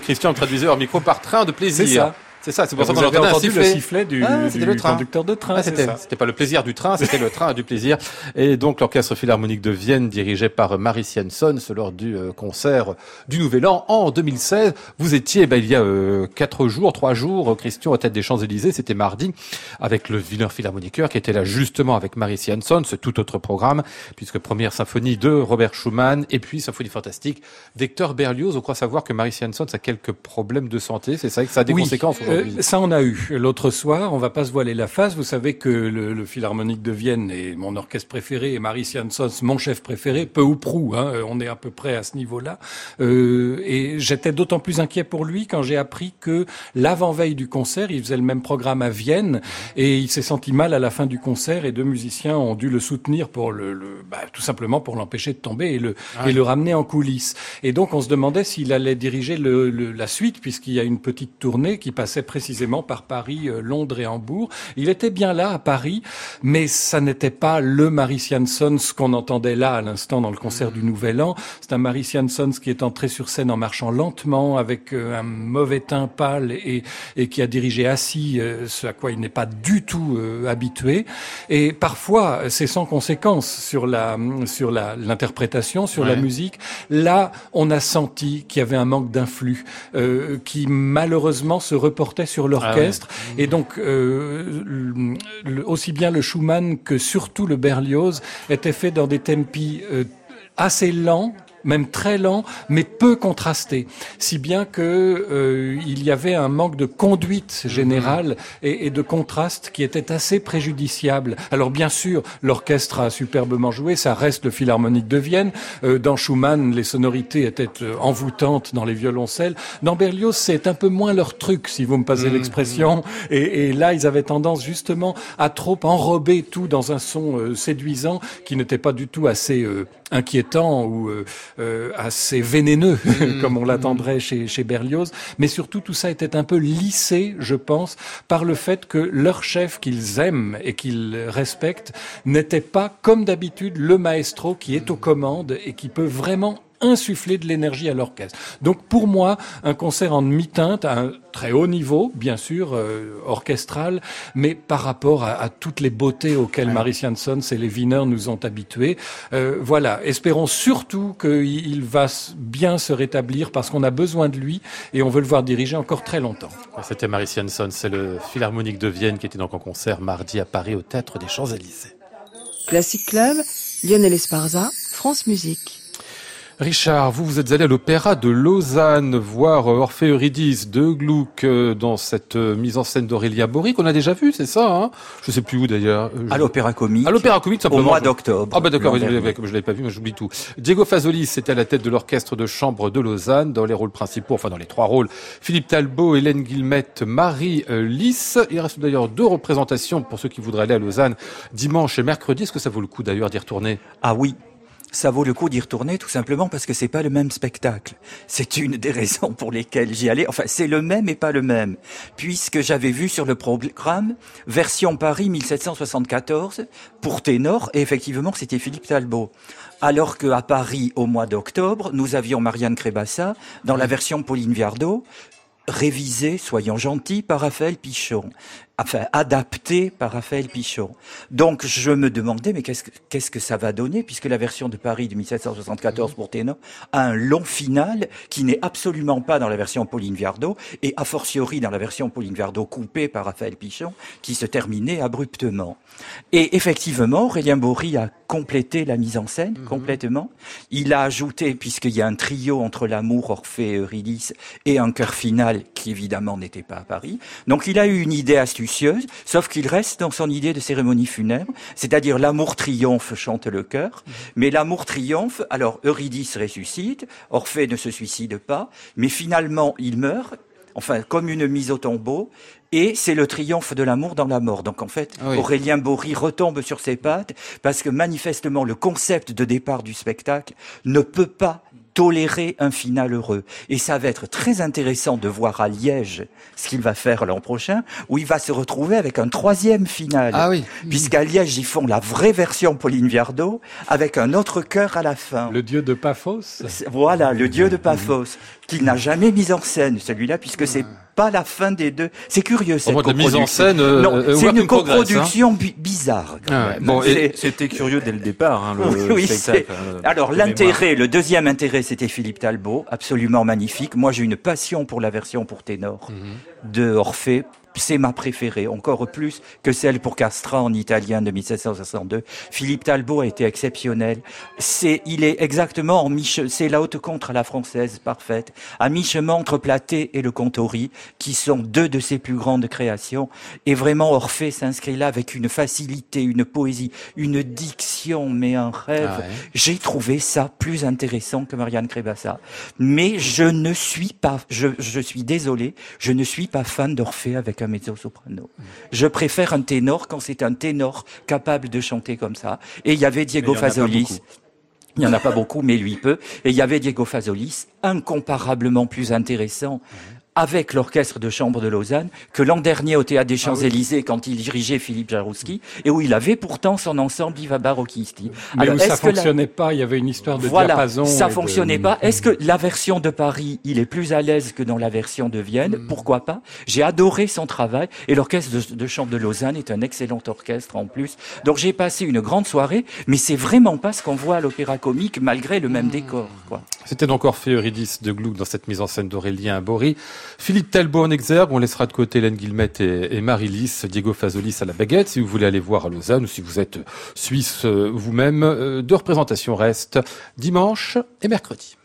Christian traduisait hors micro par train de plaisir. C'est ça. C'est pour ça qu'on un entendu sifflet. le sifflet du, Ah, du le conducteur de train, Ah, c'était, pas le plaisir du train, c'était le train du plaisir. Et donc l'orchestre philharmonique de Vienne, dirigé par Maris Jensson, ce lors du euh, concert du Nouvel An en 2016. Vous étiez, ben, il y a euh, quatre jours, trois jours, Christian, à tête des Champs-Élysées, c'était mardi, avec le Wiener Philharmoniker qui était là justement avec Maris Jensson, ce tout autre programme, puisque première symphonie de Robert Schumann, et puis symphonie fantastique d'Hector Berlioz. On croit savoir que Maris Jensson a quelques problèmes de santé, c'est ça que ça a des Oui. conséquences aujourd'hui. Euh, ça, on a eu l'autre soir. On va pas se voiler la face. Vous savez que le, le Philharmonique de Vienne est mon orchestre préféré et Maris Jansons mon chef préféré, peu ou prou. Hein, on est à peu près à ce niveau-là. Euh, et j'étais d'autant plus inquiet pour lui quand j'ai appris que l'avant-veille du concert, il faisait le même programme à Vienne et il s'est senti mal à la fin du concert et deux musiciens ont dû le soutenir pour le, le bah, tout simplement pour l'empêcher de tomber et le, et le ramener en coulisses. Et donc on se demandait s'il allait diriger le, le- la suite puisqu'il y a une petite tournée qui passait précisément par Paris, euh, Londres et Hambourg. Il était bien là à Paris, mais ça n'était pas le Maris Jansons qu'on entendait là à l'instant dans le concert du Nouvel An. C'est un Maris Jansons qui est entré sur scène en marchant lentement avec euh, un mauvais teint pâle et, et qui a dirigé assis, euh, ce à quoi il n'est pas du tout habitué. Et parfois, c'est sans conséquence sur la sur la l'interprétation, sur la musique. Là, on a senti qu'il y avait un manque d'influx euh, qui malheureusement se reportait sur l'orchestre. Et donc, euh, le- aussi bien le Schumann que surtout le Berlioz étaient faits dans des tempi euh, assez lents même très lents, mais peu contrastés, si bien que euh, il y avait un manque de conduite générale et, et de contraste qui était assez préjudiciable. Alors bien sûr, l'orchestre a superbement joué, ça reste le Philharmonique de Vienne. Euh, dans Schumann, les sonorités étaient euh, envoûtantes dans les violoncelles. Dans Berlioz, c'est un peu moins leur truc, si vous me passez l'expression. Et, et là, ils avaient tendance justement à trop enrober tout dans un son euh, séduisant qui n'était pas du tout assez euh, inquiétant ou euh, assez vénéneux, comme on l'attendrait chez, chez Berlioz. Mais surtout, tout ça était un peu lissé, je pense, par le fait que leur chef qu'ils aiment et qu'ils respectent n'était pas, comme d'habitude, le maestro qui est aux commandes et qui peut vraiment insuffler de l'énergie à l'orchestre. Donc pour moi, un concert en demi-teinte à un très haut niveau, bien sûr, euh, orchestral, mais par rapport à, à toutes les beautés auxquelles Maris Jansons et les Wiener nous ont habitués. Euh, voilà, espérons surtout qu'il il va bien se rétablir parce qu'on a besoin de lui et on veut le voir diriger encore très longtemps. C'était Maris Jansson, c'est le Philharmonique de Vienne qui était donc en concert mardi à Paris au Théâtre des Champs-Élysées. Classic Club, Lionel Esparza, France Musique. Richard, vous, vous êtes allé à l'Opéra de Lausanne voir euh, Orphée Eurydice de Gluck euh, dans cette euh, mise en scène d'Aurélia Bory qu'on a déjà vu, c'est ça hein? Je sais plus où d'ailleurs. Je- À l'Opéra Comique. À l'Opéra Comique, Au simplement. mois d'octobre. Ah bah d'accord, je l'avais pas vu, mais j'oublie tout. Diego Fazolis c'était à la tête de l'orchestre de chambre de Lausanne, dans les rôles principaux, enfin dans les trois rôles, Philippe Talbot, Hélène Guillemette, Marie Lys. Il reste d'ailleurs deux représentations pour ceux qui voudraient aller à Lausanne, dimanche et mercredi. Est-ce que ça vaut le coup d'ailleurs d'y retourner? Ah oui. Ça vaut le coup d'y retourner tout simplement parce que c'est pas le même spectacle. C'est une des raisons pour lesquelles j'y allais. Enfin, c'est le même et pas le même. Puisque j'avais vu sur le programme version Paris 1774 pour ténor et effectivement c'était Philippe Talbot. Alors qu'à Paris au mois d'octobre, nous avions Marianne Crébassa dans la version Pauline Viardot révisé, soyons gentils, par Raphaël Pichon. Enfin, adapté par Raphaël Pichon. Donc, je me demandais, mais qu'est-ce que, qu'est-ce que ça va donner, puisque la version de Paris de 1774 pour ténor a un long final qui n'est absolument pas dans la version Pauline Viardot, et a fortiori dans la version Pauline Viardot coupée par Raphaël Pichon, qui se terminait abruptement. Et effectivement, Aurélien Bory a complété la mise en scène, complètement. Il a ajouté, puisqu'il y a un trio entre l'amour, Orphée et Eurydice, et un chœur final qui évidemment n'était pas à Paris. Donc il a eu une idée astucieuse, sauf qu'il reste dans son idée de cérémonie funèbre, c'est-à-dire l'amour triomphe chante le chœur, mais l'amour triomphe, alors Eurydice ressuscite, Orphée ne se suicide pas, mais finalement il meurt, enfin comme une mise au tombeau, et c'est le triomphe de l'amour dans la mort. Donc en fait, oui. Aurélien Bory retombe sur ses pattes parce que manifestement le concept de départ du spectacle ne peut pas tolérer un final heureux. Et ça va être très intéressant de voir à Liège ce qu'il va faire l'an prochain, où il va se retrouver avec un troisième final. Ah oui. Puisqu'à Liège, ils font la vraie version Pauline Viardot avec un autre chœur à la fin. Le dieu de Paphos Voilà, le dieu de Paphos, qu'il n'a jamais mis en scène, celui-là, puisque c'est pas la fin des deux. C'est curieux, cette mise en coproduction. scène, euh, non, euh, c'est une progress, hein. coproduction bi- bizarre. quand Ah même. Bon, C'était curieux dès le départ, hein, le oui, spectacle. c'est- euh, Alors l'intérêt, le deuxième intérêt, c'était Philippe Talbot, absolument magnifique. Moi, j'ai une passion pour la version pour ténor Mhm. de Orphée, c'est ma préférée, encore plus que celle pour Castra en italien de 1762. Philippe Talbot a été exceptionnel. C'est, il est exactement en mi c'est la haute contre à la française parfaite, à mi-chemin entre Platé et le Contori, qui sont deux de ses plus grandes créations. Et vraiment, Orphée s'inscrit là avec une facilité, une poésie, une diction, mais un rêve. Ah ouais. J'ai trouvé ça plus intéressant que Marianne Crébassa. Mais je ne suis pas, je, je suis désolé, je ne suis pas fan d'Orphée avec un mezzo-soprano. Je préfère un ténor quand c'est un ténor capable de chanter comme ça. Et il y avait Diego Fazolis. Il n'y en a pas beaucoup, mais lui peut. Et il y avait Diego Fazolis, incomparablement plus intéressant avec l'orchestre de chambre de Lausanne que l'an dernier au Théâtre des Ah Champs-Élysées quand il dirigeait Philippe Jarouski et où il avait pourtant son ensemble Viva Barocchisti. Mais Alors, où ça la- fonctionnait pas, il y avait une histoire de voilà, diapason. ça de- fonctionnait pas. Est-ce que la version de Paris, il est plus à l'aise que dans la version de Vienne? Mm. Pourquoi pas? J'ai adoré son travail et l'orchestre de, de chambre de Lausanne est un excellent orchestre en plus. Donc j'ai passé une grande soirée, mais c'est vraiment pas ce qu'on voit à l'opéra comique malgré le même décor. Quoi. C'était donc Orphée Eurydice de Gluck dans cette mise en scène d'Aurélien Bory. Philippe Talbot en exergue, on laissera de côté Hélène Guillemette et, Marie-Lys, Diego Fazolis à la baguette, si vous voulez aller voir à Lausanne ou si vous êtes suisse euh, vous-même. Euh, Deux représentations restent dimanche et mercredi.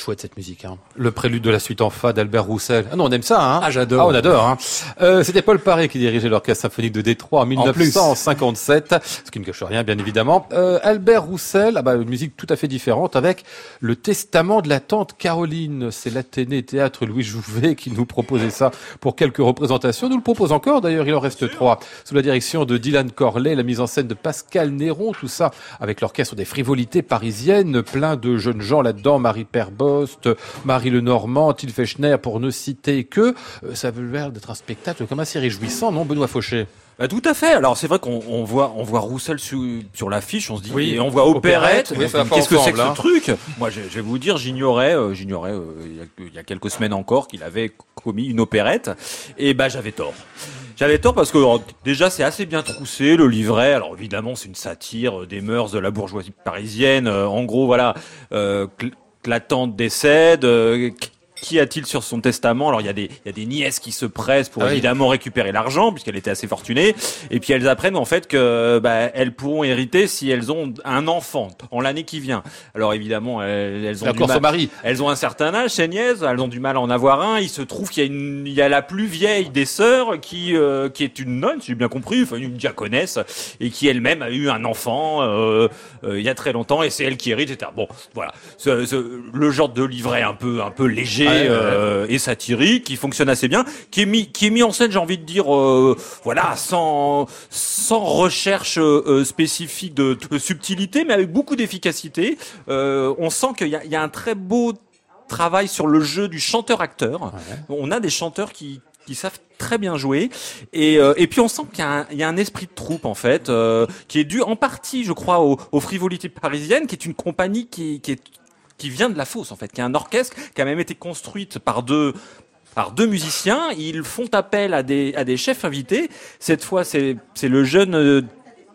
Chouette cette musique. Hein. Le prélude de la suite en fa d'Albert Roussel. Ah non, on aime ça. Hein Ah, j'adore. Ah, on adore. Hein. Euh, C'était Paul Paré qui dirigeait l'orchestre symphonique de Détroit en plus. 1957, ce qui ne cache rien, bien évidemment. Euh, Albert Roussel, ah bah, une musique tout à fait différente avec le Testament de la tante Caroline. C'est l'Athénée Théâtre Louis Jouvet qui nous proposait ça pour quelques représentations. Nous le propose encore. D'ailleurs, il en reste trois. Sous la direction de Dylan Corley, la mise en scène de Pascal Néron, tout ça avec l'orchestre des frivolités parisiennes, plein de jeunes gens là-dedans, Marie Marie Lenormand, Till Fechner, pour ne citer que. Euh, ça veut l'air d'être un spectacle comme assez réjouissant, non, Benoît Fauché Bah, tout à fait. Alors c'est vrai qu'on on voit on voit Roussel sur, sur l'affiche, on se dit Oui. et on voit opérette. Oui, Qu'est-ce que c'est que ce hein. truc? Moi, je, je vais vous dire, j'ignorais, euh, j'ignorais euh, il y a- il y, a quelques semaines encore qu'il avait commis une opérette. Et bah j'avais tort. J'avais tort parce que euh, déjà c'est assez bien troussé le livret. Alors évidemment c'est une satire des mœurs de la bourgeoisie parisienne. En gros voilà, euh, que la tante décède. Qui a-t-il sur son testament? Alors il y a des il y a des nièces qui se pressent pour Ah oui. évidemment récupérer l'argent puisqu'elle était assez fortunée et puis elles apprennent en fait que bah, elles pourront hériter si elles ont un enfant en l'année qui vient. Alors évidemment elles, elles ont du course mal- mari. elles ont un certain âge, ces nièces, elles ont du mal à en avoir un. Il se trouve qu'il y a une, il y a la plus vieille des sœurs qui, euh, qui est une nonne, si j'ai bien compris, enfin une diaconesse, et qui elle-même a eu un enfant euh, euh, il y a très longtemps, et c'est elle qui hérite, etc. Bon, voilà, Ce- ce- le genre de livret un peu, un peu léger euh, et satirique, qui fonctionne assez bien, qui est mis, qui est mis en scène, j'ai envie de dire, euh, voilà, sans, sans recherche euh, spécifique de, de subtilité, mais avec beaucoup d'efficacité. On sent qu'il y a, il y a un très beau travail sur le jeu du chanteur-acteur. On a des chanteurs qui qui savent très bien jouer et, euh, et puis on sent qu'il y, a un- il y a un esprit de troupe en fait euh, qui est dû en partie je crois aux, aux frivolités parisiennes qui est une compagnie qui, qui est qui vient de la fosse en fait qui est un orchestre qui a même été construite par deux musiciens. Ils font appel à des chefs invités. Cette fois c'est c'est le jeune euh,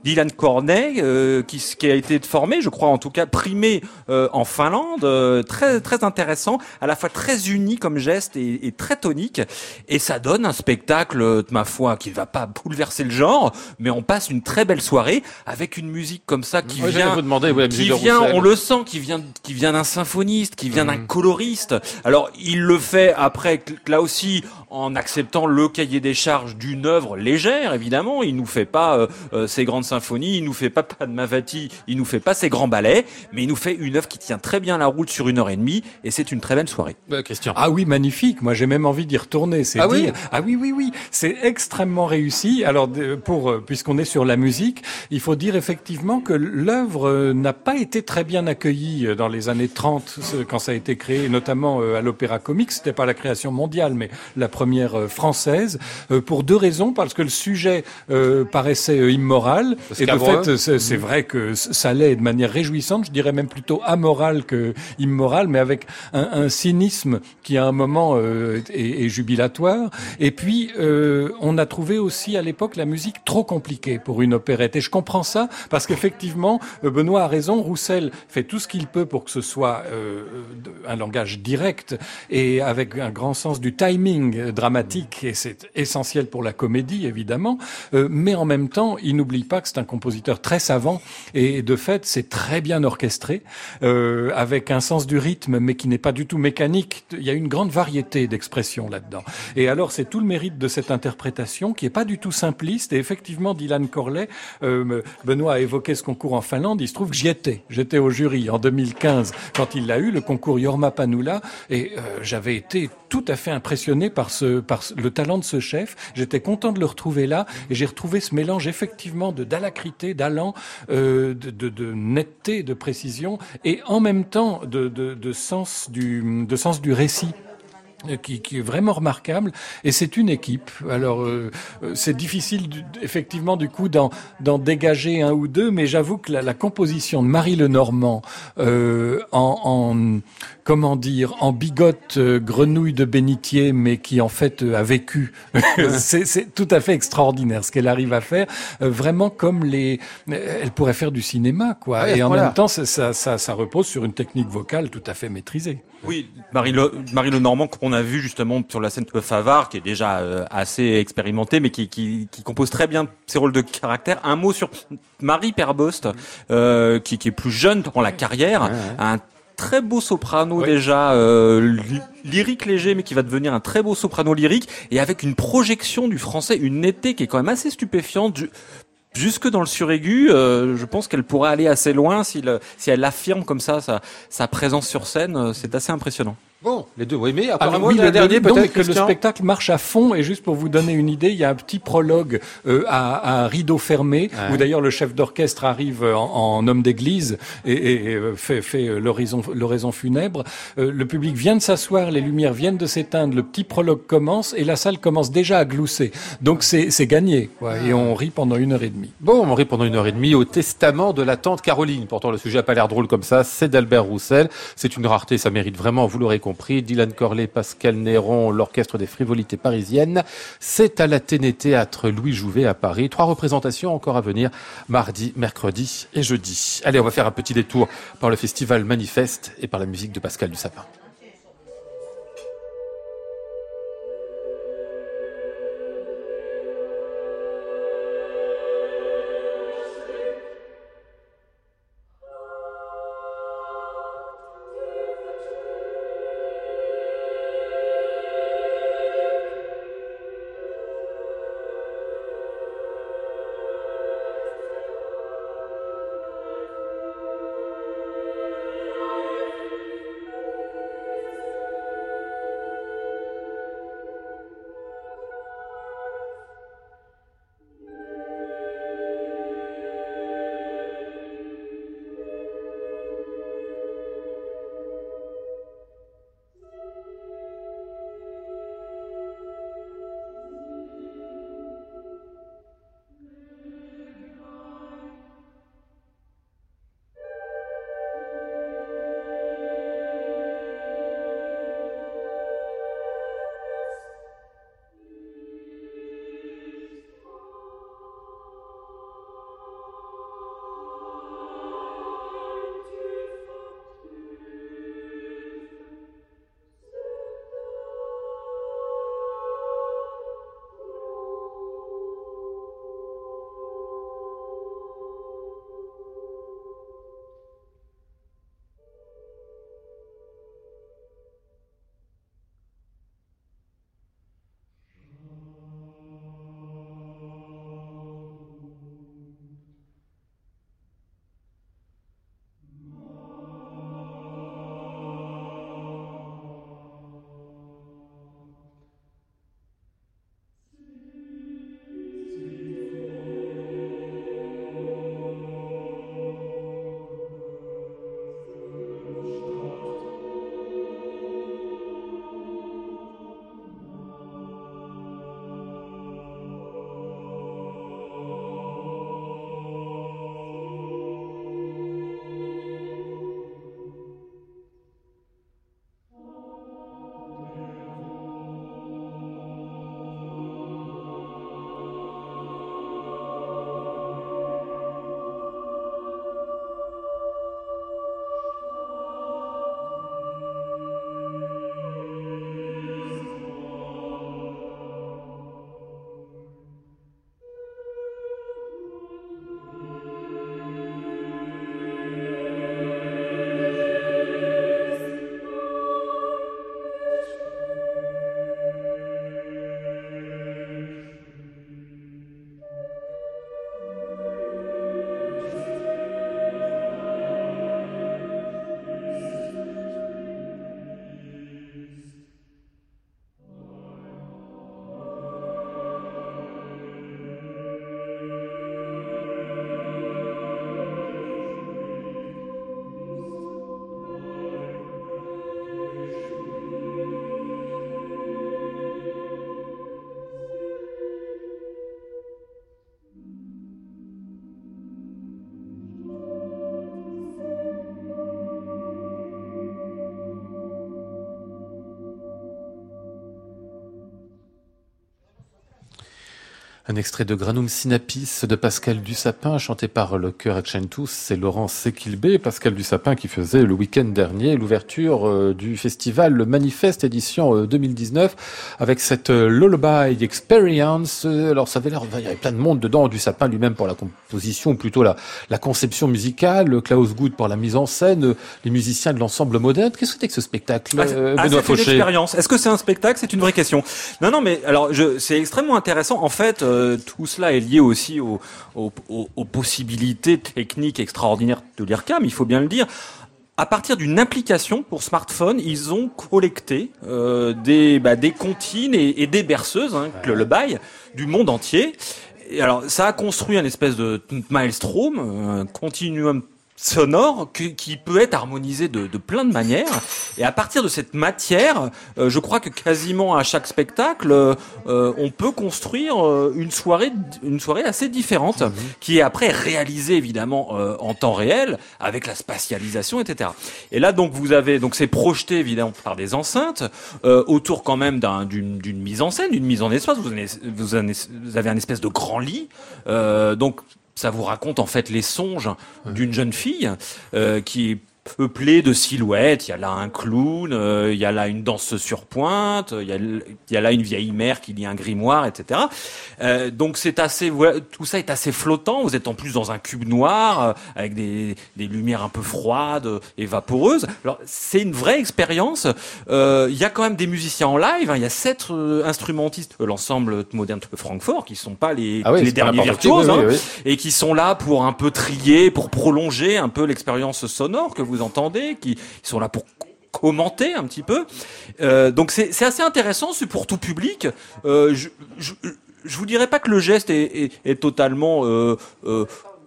Dylan Corney, euh, qui, qui a été formé, je crois en tout cas primé euh, en Finlande, euh, très très intéressant, à la fois très uni comme geste et, et très tonique, et ça donne un spectacle euh, de ma foi qui ne va pas bouleverser le genre, mais on passe une très belle soirée avec une musique comme ça qui Ouais, vient vous demander, qui de vient, on le sent, qui vient, qui vient d'un symphoniste, qui vient d'un Mhm. coloriste. Alors, il le fait après, là aussi, en acceptant le cahier des charges d'une œuvre légère, évidemment. Il nous fait pas euh, euh, ses grandes symphonies, il nous fait pas Padmavati, il nous fait pas ses grands ballets, mais il nous fait une œuvre qui tient très bien la route sur une heure et demie, et c'est une très belle soirée. Euh, Christian. Ah oui, magnifique. Moi, j'ai même envie d'y retourner. C'est Ah oui dire. Ah oui, oui, oui. C'est extrêmement réussi. Alors, de- pour euh, puisqu'on est sur la musique, il faut dire effectivement que l'œuvre euh, n'a pas été très bien accueillie euh, dans les années 30 ce- quand ça a été créé, notamment euh, à l'Opéra Comique. C'était pas la création mondiale, mais la première euh, française, euh, pour deux raisons. Parce que le sujet euh, paraissait euh, immoral, Parce et de fait, c'est c'est vrai que ça l'est de manière réjouissante. Je dirais même plutôt amoral que immoral, mais avec un, un cynisme qui à un moment euh, est, est jubilatoire. Et puis euh, on a trouvé aussi à l'époque la musique trop compliquée pour une opérette. Et je comprends ça parce qu'effectivement euh, Benoît a raison. Roussel fait tout ce qu'il peut pour que ce soit euh, un langage direct et avec un grand sens du timing dramatique. Et c'est essentiel pour la comédie évidemment. Mais en même temps, il n'oublie pas c'est un compositeur très savant et de fait, c'est très bien orchestré euh, avec un sens du rythme, mais qui n'est pas du tout mécanique. Il y a une grande variété d'expressions là-dedans. Et alors, c'est tout le mérite de cette interprétation qui est pas du tout simpliste. Et effectivement, Dylan Corley, euh, Benoît a évoqué ce concours en Finlande. Il se trouve que j'y étais. J'étais au jury en 2015 quand il l'a eu, le concours Jorma Panula, et euh, j'avais été tout à fait impressionné par par le talent de ce chef. J'étais content de le retrouver là, et j'ai retrouvé ce mélange effectivement de d'alacrité, d'allant, euh, de, de, netteté, de précision, et en même temps de, sens du, récit euh, qui, est vraiment remarquable et c'est une équipe. Alors euh, c'est difficile effectivement du coup d'en dégager un ou deux, mais j'avoue que la, composition de Marie Lenormand en, en comment dire en bigote euh, grenouille de bénitier, mais qui en fait euh, a vécu, c'est c'est tout à fait extraordinaire ce qu'elle arrive à faire. euh, vraiment comme les, elle pourrait faire du cinéma quoi. Et en même temps ça, ça, ça, ça repose sur une technique vocale tout à fait maîtrisée. Oui, Marie Le, Marie Lenormand qu'on a vu justement sur la scène de Favard, qui est déjà euh, assez expérimentée, mais qui, qui, qui compose très bien ses rôles de caractère. Un mot sur Marie Perbost, euh, qui, qui est plus jeune dans la carrière, a un très beau soprano déjà, euh, ly- lyrique léger, mais qui va devenir un très beau soprano lyrique, et avec une projection du français, une netteté qui est quand même assez stupéfiante. ju- Jusque dans le suraigu, euh, je pense qu'elle pourrait aller assez loin si, le- si elle affirme comme ça sa, sa présence sur scène. euh, C'est assez impressionnant. Bon, les deux, oui, mais Ah, apparemment, oui, il y a le, un dernier peut-être, que le spectacle marche à fond. Et juste pour vous donner une idée, il y a un petit prologue euh, à, à rideau fermé, Ouais. où d'ailleurs le chef d'orchestre arrive en, en homme d'église et, et- et, euh, fait, fait euh, l'horizon l'oraison funèbre. Euh, le public vient de s'asseoir, les lumières viennent de s'éteindre, le petit prologue commence et la salle commence déjà à glousser. Donc c'est c'est gagné. quoi. Et on rit pendant une heure et demie. Bon, on rit pendant une heure et demie au testament de la tante Caroline. Pourtant, le sujet a pas l'air drôle comme ça. C'est d'Albert Roussel. C'est une rareté, ça mérite vraiment, vous l'aurez compris. Dylan Corley, Pascal Néron, l'orchestre des frivolités parisiennes. C'est à la Téné Théâtre Louis Jouvet à Paris. Trois représentations encore à venir mardi, mercredi et jeudi. Allez, on va faire un petit détour par le festival Manifeste et par la musique de Pascal Dussapin. Thank Un extrait de Granum Synapis de Pascal Dussapin, chanté par le chœur Tous. C'est Laurent Sequilbé, Pascal Dussapin, qui faisait le week-end dernier l'ouverture euh, du festival Le Manifeste édition euh, 2019 avec cette euh, Lullaby Experience. Euh, Alors, ça avait l'air, il y avait plein de monde dedans. Dussapin lui-même pour la composition, ou plutôt la, la conception musicale, Klaus Good pour la mise en scène, euh, les musiciens de l'ensemble moderne. Qu'est-ce que c'était que ce spectacle, Ah, euh, ah, Benoît expérience. Est-ce que c'est un spectacle? C'est une vraie question. Non, non, mais alors je, c'est extrêmement intéressant. En fait, euh, tout cela est lié aussi aux, possibilités techniques extraordinaires de l'IRCAM. Il faut bien le dire. À partir d'une application pour smartphone, ils ont collecté euh, des, bah, comptines et, des berceuses, hein, le, le bail, du monde entier. Et alors, ça a construit un espèce de maelstrom, un continuum sonore qui, qui peut être harmonisé de, de plein de manières. Et à partir de cette matière, euh, je crois que quasiment à chaque spectacle, euh, on peut construire euh, une soirée, une soirée assez différente, qui est après réalisée évidemment euh, en temps réel avec la spatialisation, etc. Et là donc vous avez donc c'est projeté évidemment par des enceintes euh, autour quand même d'un- d'une d'une mise en scène, d'une mise en espace. Vous, avez- vous avez, vous avez un espèce de grand lit, euh, donc ça vous raconte en fait les songes d'une jeune fille euh, qui est peuplée de silhouettes. Il y a là un clown, euh, il y a là une danse sur pointe, il y a, il y a là une vieille mère qui lit un grimoire, etc. Euh, donc c'est assez, tout ça est assez flottant. Vous êtes en plus dans un cube noir euh, avec des, des lumières un peu froides et vaporeuses. Alors c'est une vraie expérience. Il y a quand même des musiciens en live. hein. Il y a sept instrumentistes, l'ensemble moderne de Francfort, qui sont pas les, Ah oui, les derniers virtuoses. oui, hein oui, et qui sont là pour un peu trier, pour prolonger un peu l'expérience sonore que vous entendez, qui sont là pour commenter un petit peu. Euh, donc c'est assez intéressant, c'est pour tout public. Euh, je, vous dirais pas que le geste est, totalement euh,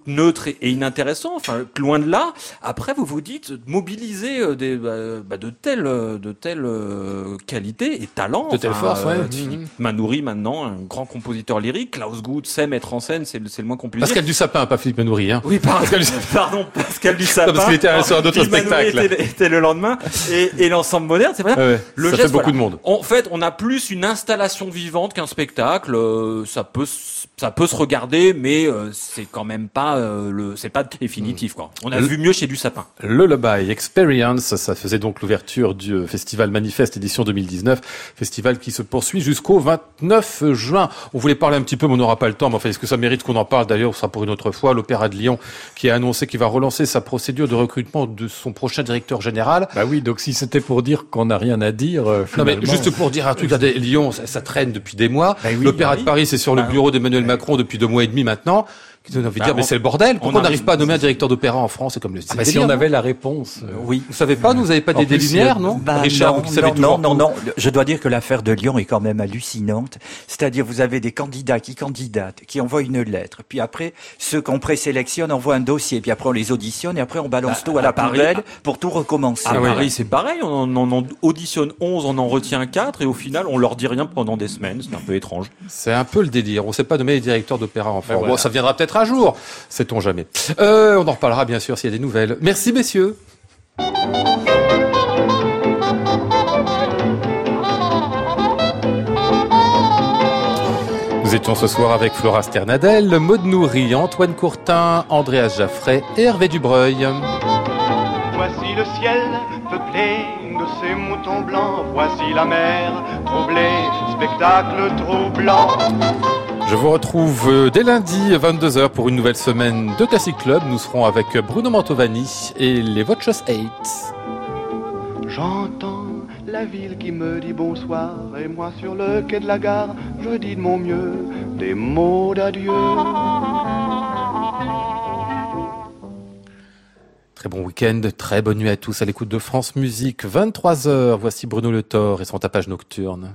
neutre et, inintéressant, enfin loin de là. Après, vous vous dites mobiliser euh, des, bah, bah, de telles, euh, de telles euh, qualités et talents. De telle Enfin, force, ouais. euh, Mhm. Philippe Manoury maintenant, un grand compositeur lyrique. Klaus Good sait mettre en scène, c'est le, moins qu'on puisse Pascal dire. Dussapin, pas Philippe Manoury, hein. Oui, pardon, Pascal pardon, Pascal Dussapin. Non, parce qu'il était sur un autre spectacle. Était, était le lendemain et, et l'ensemble moderne, c'est vrai. Ouais, ouais. Le ça geste, fait beaucoup voilà. de monde. En fait, on a plus une installation vivante qu'un spectacle. Euh, ça peut, ça peut se regarder, mais euh, c'est quand même pas euh, le, c'est pas définitif quoi. On a Le- vu mieux chez du sapin. Le Lullaby Experience, ça faisait donc l'ouverture du euh, festival Manifeste édition 2019, festival qui se poursuit jusqu'au 29 juin. On voulait parler un petit peu, mais on n'aura pas le temps. Mais enfin, est-ce que ça mérite qu'on en parle? D'ailleurs, ce sera pour une autre fois. L'Opéra de Lyon qui a annoncé qu'il va relancer sa procédure de recrutement de son prochain directeur général. Bah oui, donc si c'était pour dire qu'on n'a rien à dire, euh, Non mais juste pour dire un truc, regardez, Lyon, ça, ça traîne depuis des mois. Bah oui, L'Opéra bah de. Paris, c'est sur le Bah bureau d'Emmanuel Macron depuis deux mois et demi maintenant. Qui donne envie de Bah, dire, mais on- c'est le bordel. on Pourquoi on n'arrive arrive- pas à nommer un directeur d'opéra en France C'est comme le Ah bah, si on avait la réponse. euh, Oui. Vous savez pas, nous, vous avez pas des, lumières, non Bah, Richard, non, vous savez non, toujours non, non, non. Je dois dire que l'affaire de Lyon est quand même hallucinante. C'est-à-dire, vous avez des candidats qui candidatent, qui envoient une lettre, puis après, ceux qu'on présélectionne envoient un dossier, puis après on les auditionne, et après on balance Bah, tout à la poubelle pour tout recommencer. À Ah oui. Paris, c'est pareil. On en, on en auditionne 11, on en retient 4 et au final, on leur dit rien pendant des semaines. C'est un peu étrange. C'est un peu le délire. On sait pas nommer les directeurs d'opéra en France. ça viendra peut-être un jour. Sait-on jamais. Euh, on en reparlera, bien sûr, s'il y a des nouvelles. Merci, messieurs. Nous étions ce soir avec Flora Sternadel, Maud Nourri, Antoine Courtin, Andréas Jaffray et Hervé Dubreuil. Voici le ciel peuplé de ces moutons blancs. Voici la mer troublée, spectacle troublant. Je vous retrouve euh, dès lundi 22h pour une nouvelle semaine de Classic Club. Nous serons avec Bruno Mantovani et les Voices 8. J'entends la ville qui me dit bonsoir et moi sur le quai de la gare, je dis de mon mieux des mots d'adieu. Très bon week-end, très bonne nuit à tous à l'écoute de France Musique. 23h, voici Bruno Le Thor et son tapage nocturne.